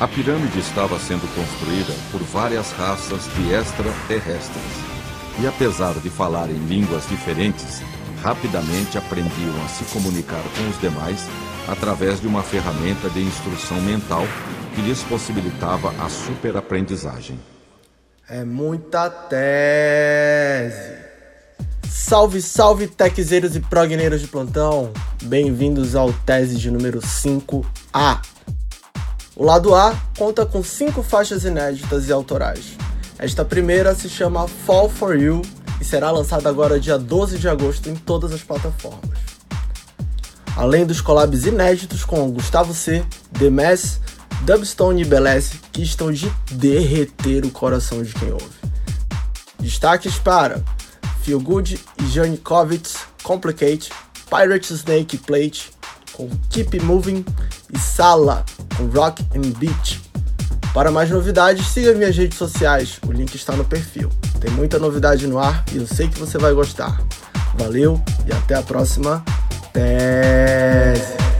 A pirâmide estava sendo construída por várias raças de extraterrestres. E apesar de falarem línguas diferentes, rapidamente aprendiam a se comunicar com os demais através de uma ferramenta de instrução mental que lhes possibilitava a superaprendizagem. É muita tese. Salve, salve, techzeiros e progneiros de plantão. Bem-vindos ao tese de número 5A. O lado A conta com cinco faixas inéditas e autorais. Esta primeira se chama Fall For You e será lançada agora dia 12 de agosto em todas as plataformas. Além dos collabs inéditos com Gustavo C, The Mass, Dubstone e Beleze, que estão de derreter o coração de quem ouve. Destaques para Feel Good e Janikovic, Complicate, Pirate Snake Plate, com Keep Moving e Sala, com Rock and Beat. Para mais novidades, siga minhas redes sociais, o link está no perfil. Tem muita novidade no ar e eu sei que você vai gostar. Valeu e até a próxima tese.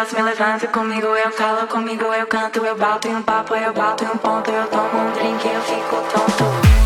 sucesso, me levanta comigo, eu calo comigo, eu canto, eu bato em um papo, eu bato em um ponto, eu tomo um drink, eu fico tonto.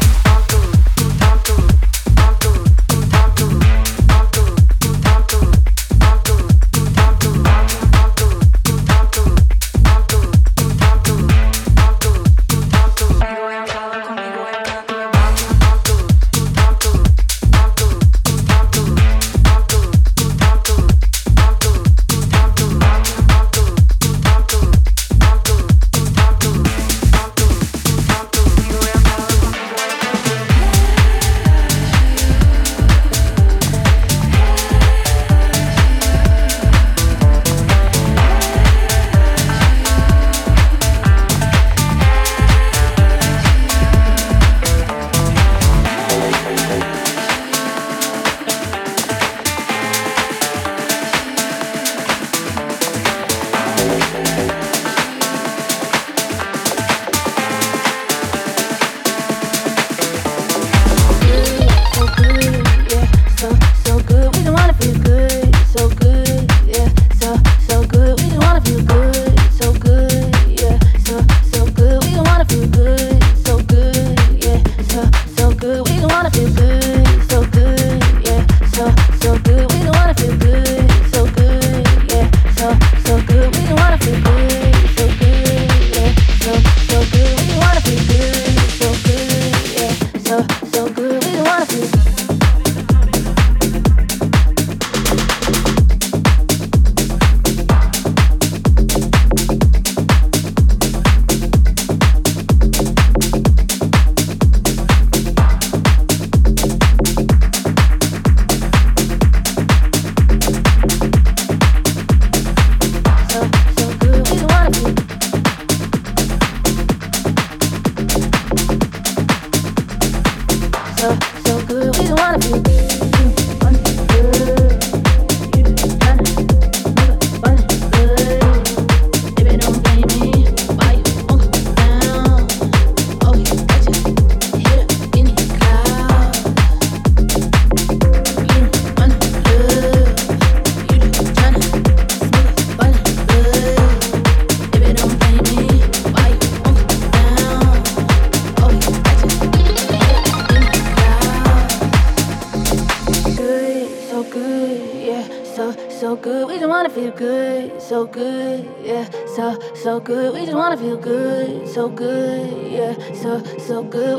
So good. Yeah, so so good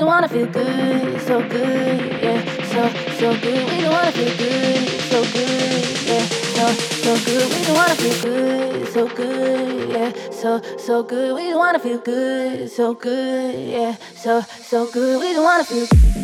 we wanna feel good, so good, yeah. So so good. We wanna feel good, so good, yeah. So so good. We wanna feel good, so good, yeah. So so good. We wanna feel good, so good, yeah. So so good. We wanna feel. So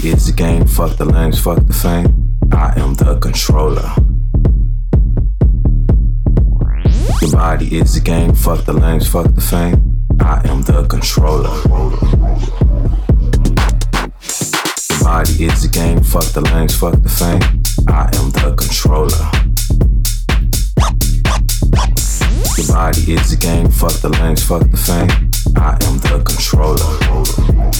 body is the game, fuck the lanes, fuck the fame. I am the controller. Your body is the game, fuck the lanes, fuck the fame. I am the controller. Your body is the game, fuck the lanes, fuck the fame. I am the controller. Your body is the game, fuck the lanes, fuck the fame. I am the controller.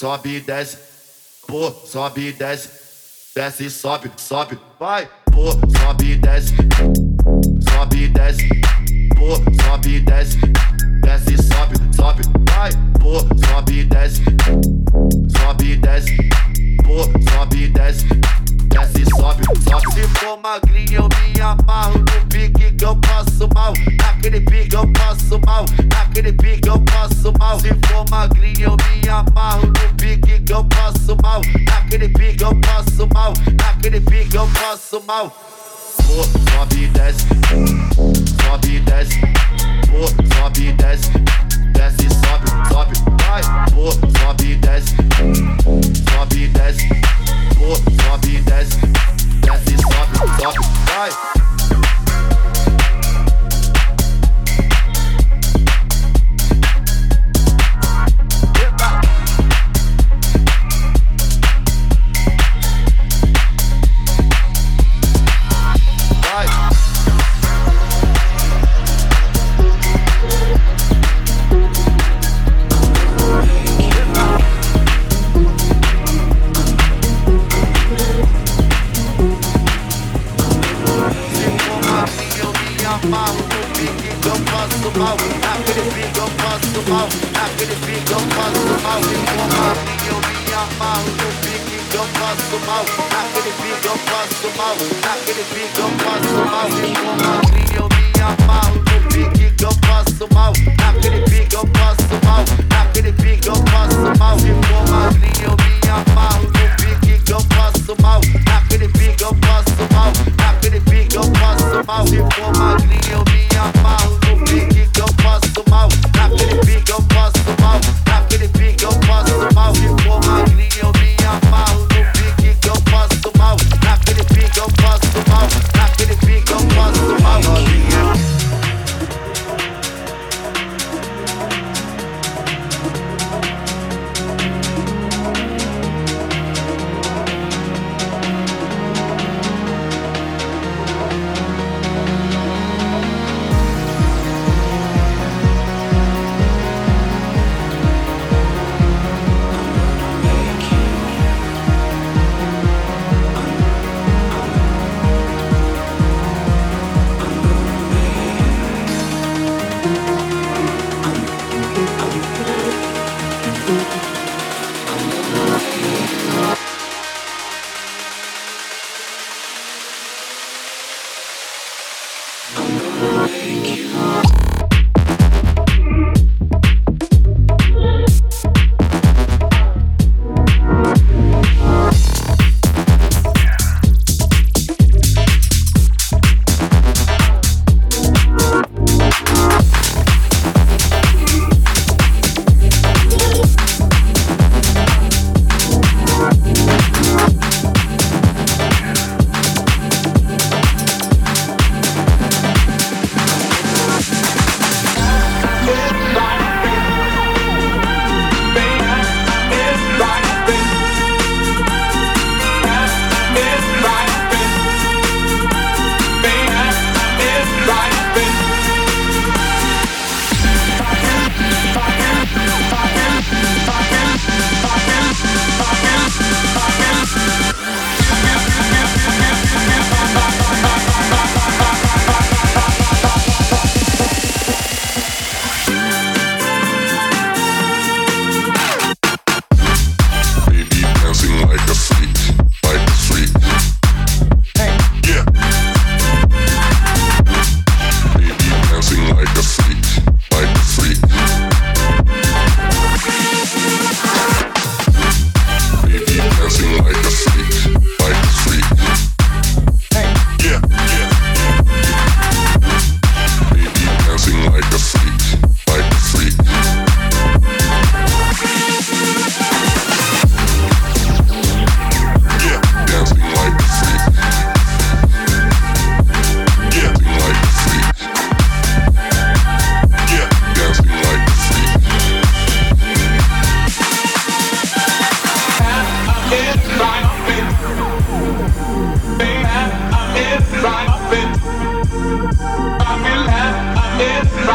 sobe e desce, pô, sobe e desce, desce e sobe, sobe, vai, pô, sobe e desce, sobe e desce, pô, sobe e desce, desce e sobe, sobe, vai, pô, sobe e desce, sobe e desce, pô, sobe e desce, desce e sobe, sobe. Se for magrinho eu me amarro no pique que eu passo mal, naquele pique eu passo mal, naquele pique eu passo mal. Se for magrinho eu me amarro no pique que eu passo mal, naquele pique eu passo mal, naquele pique eu passo mal. Pô, sobe desce, sobe desce, sobe desce, desce sobe, sobe, vai, sobe desce, sobe desce, sobe desce, desce sobe, sobe, vai. Babylon, I'm in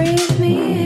Breathe me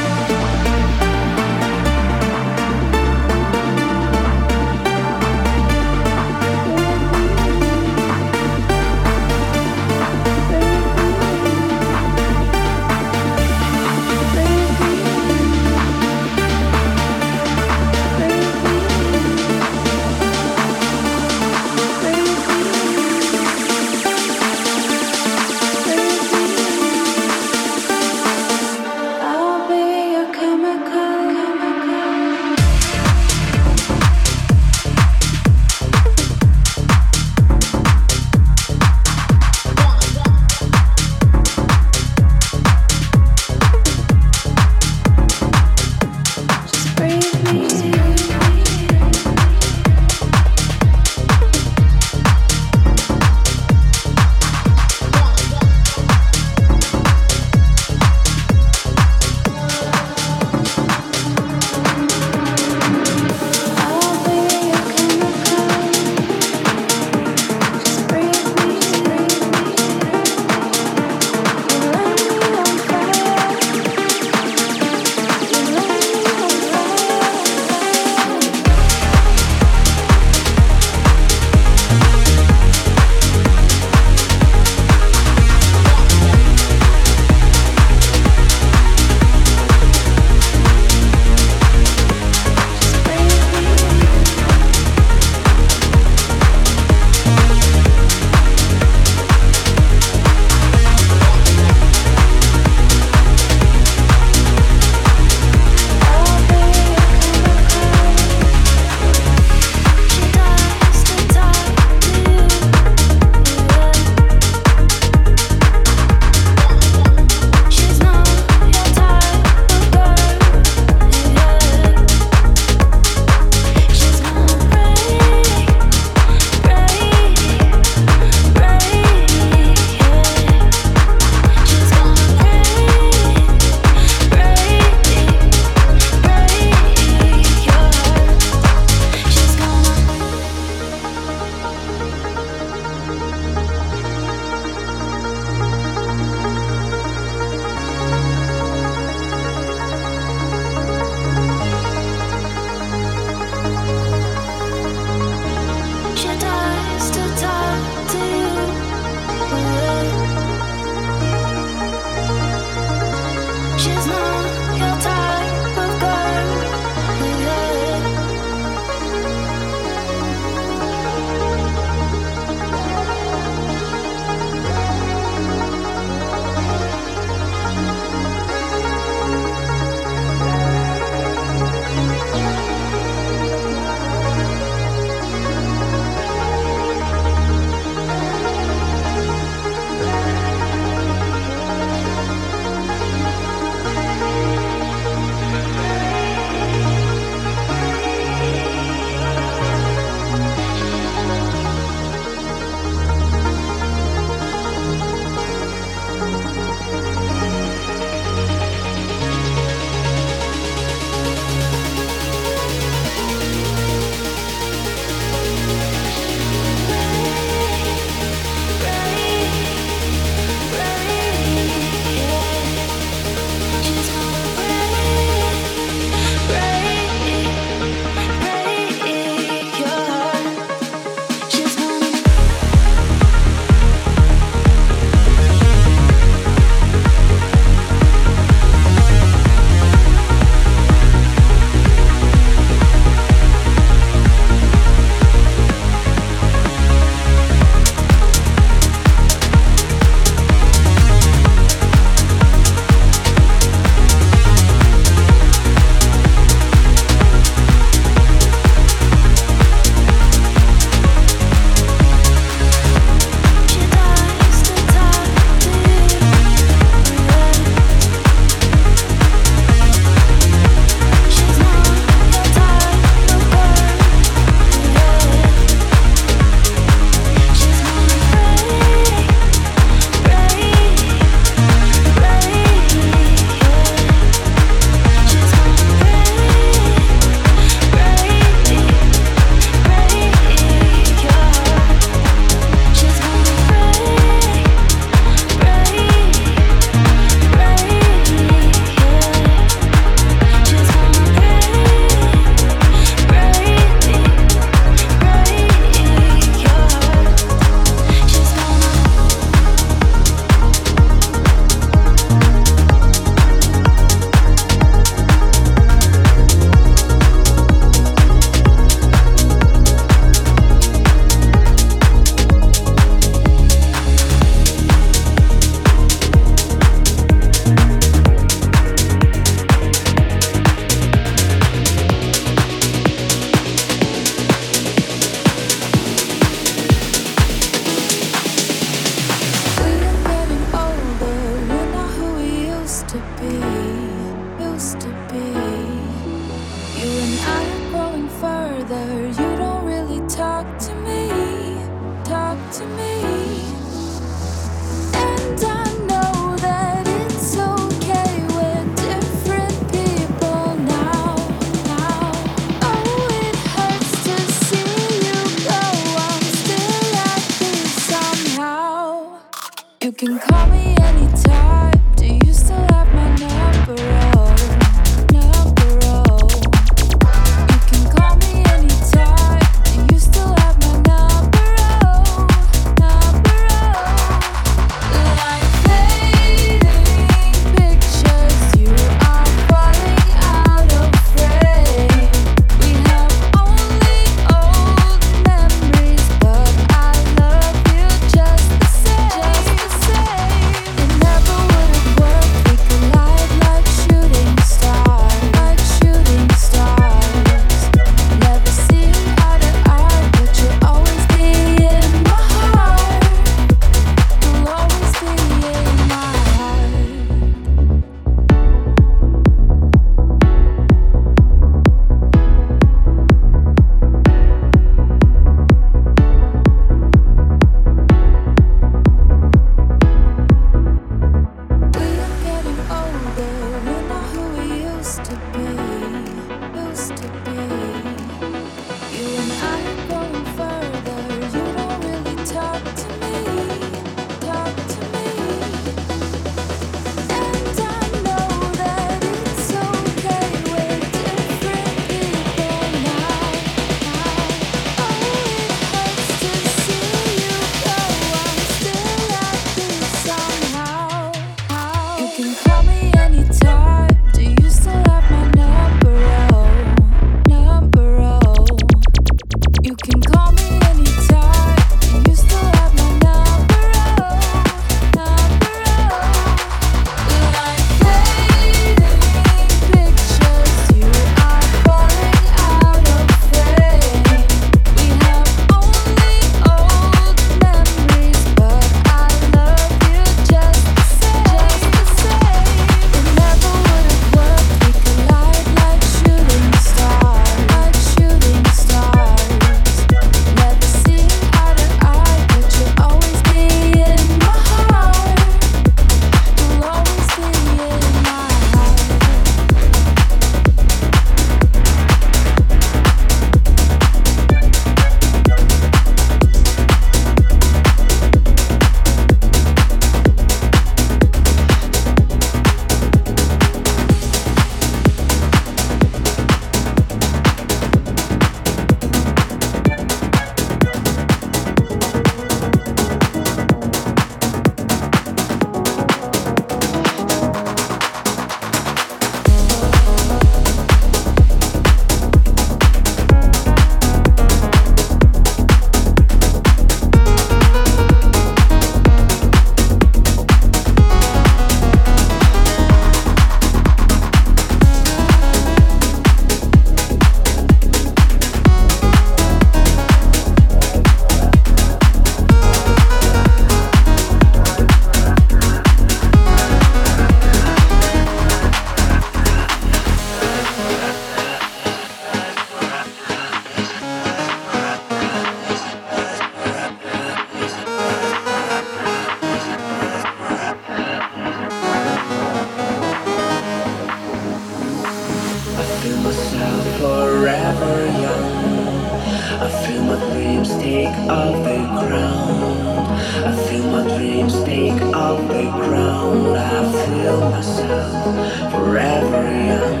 kill myself forever young.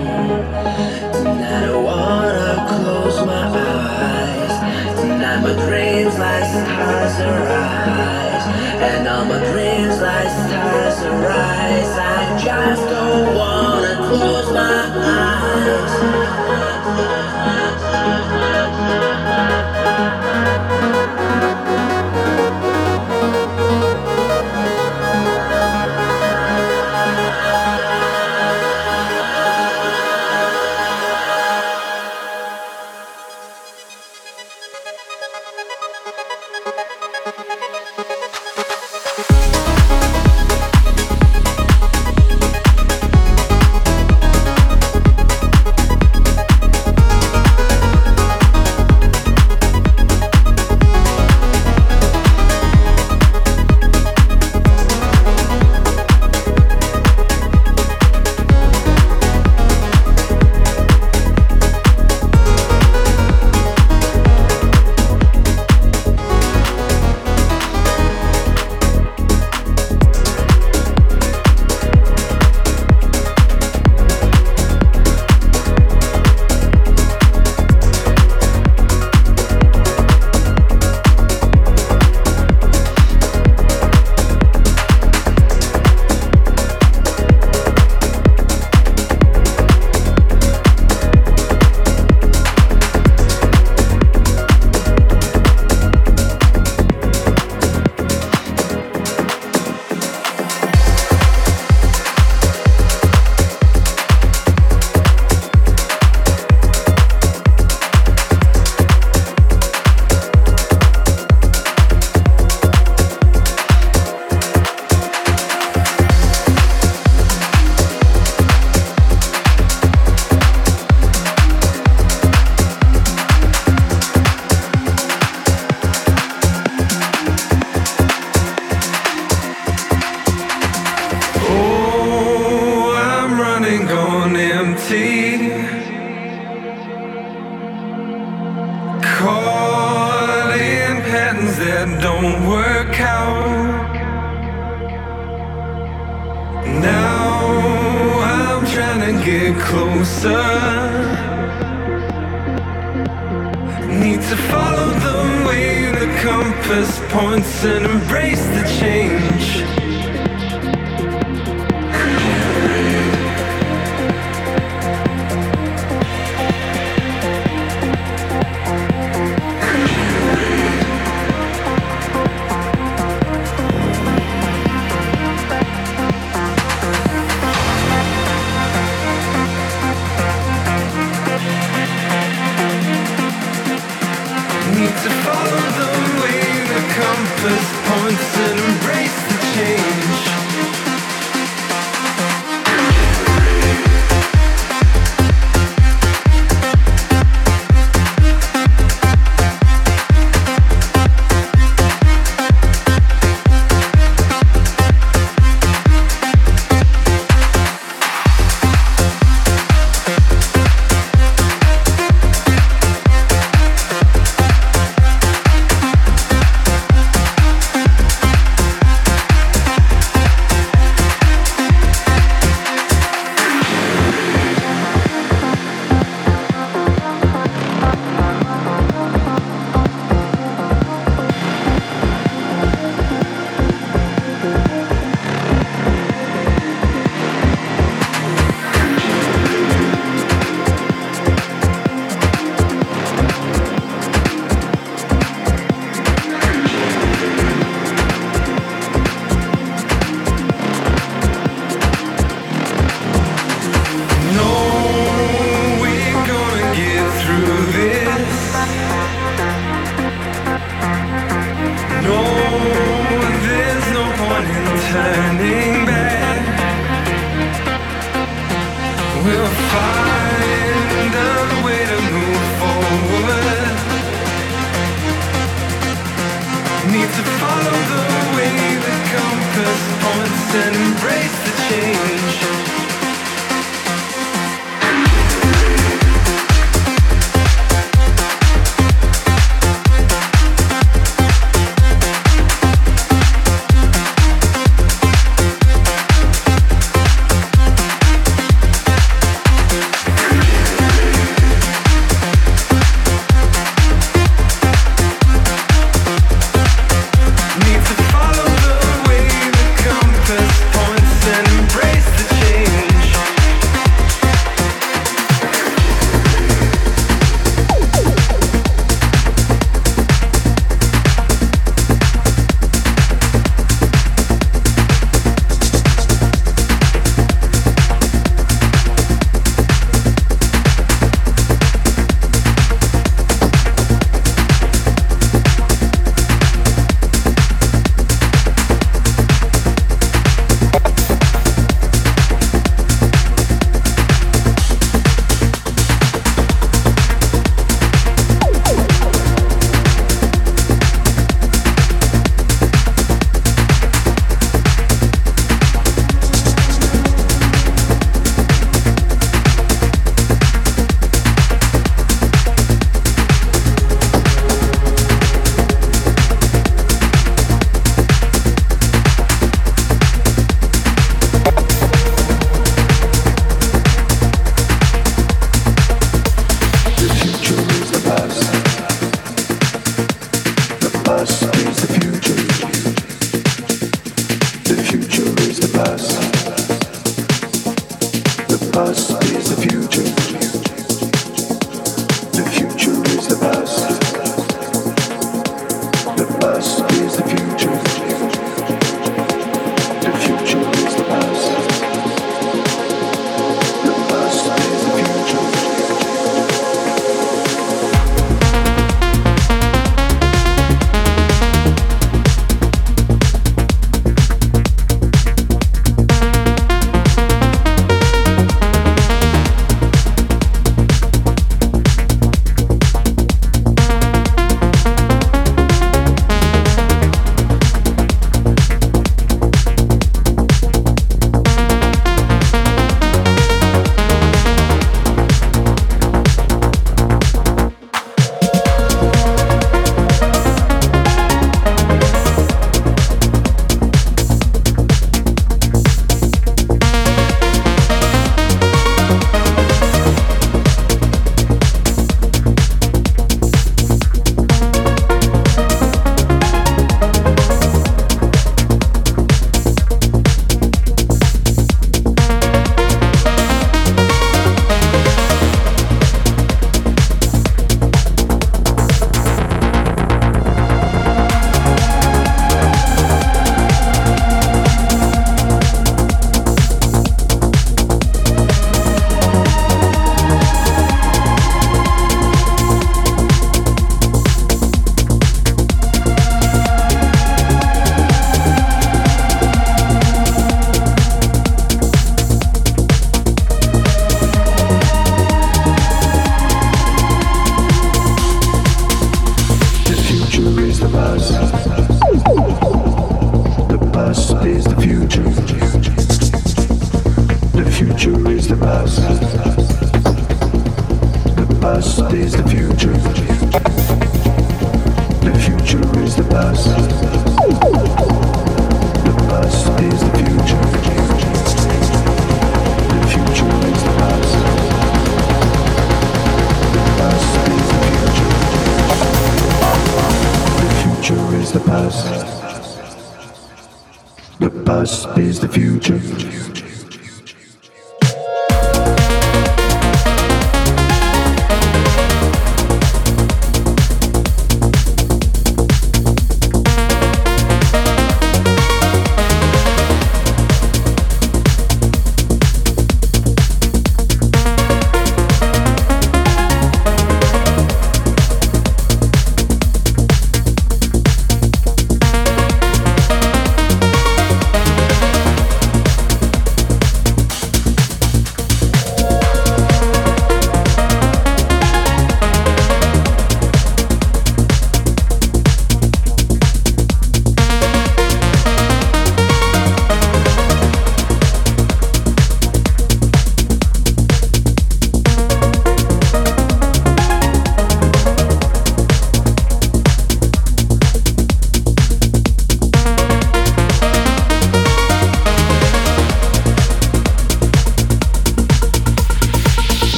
And I don't wanna close my eyes. Tonight my dreams like stars arise. And all my dreams like stars arise. I just don't wanna close my eyes.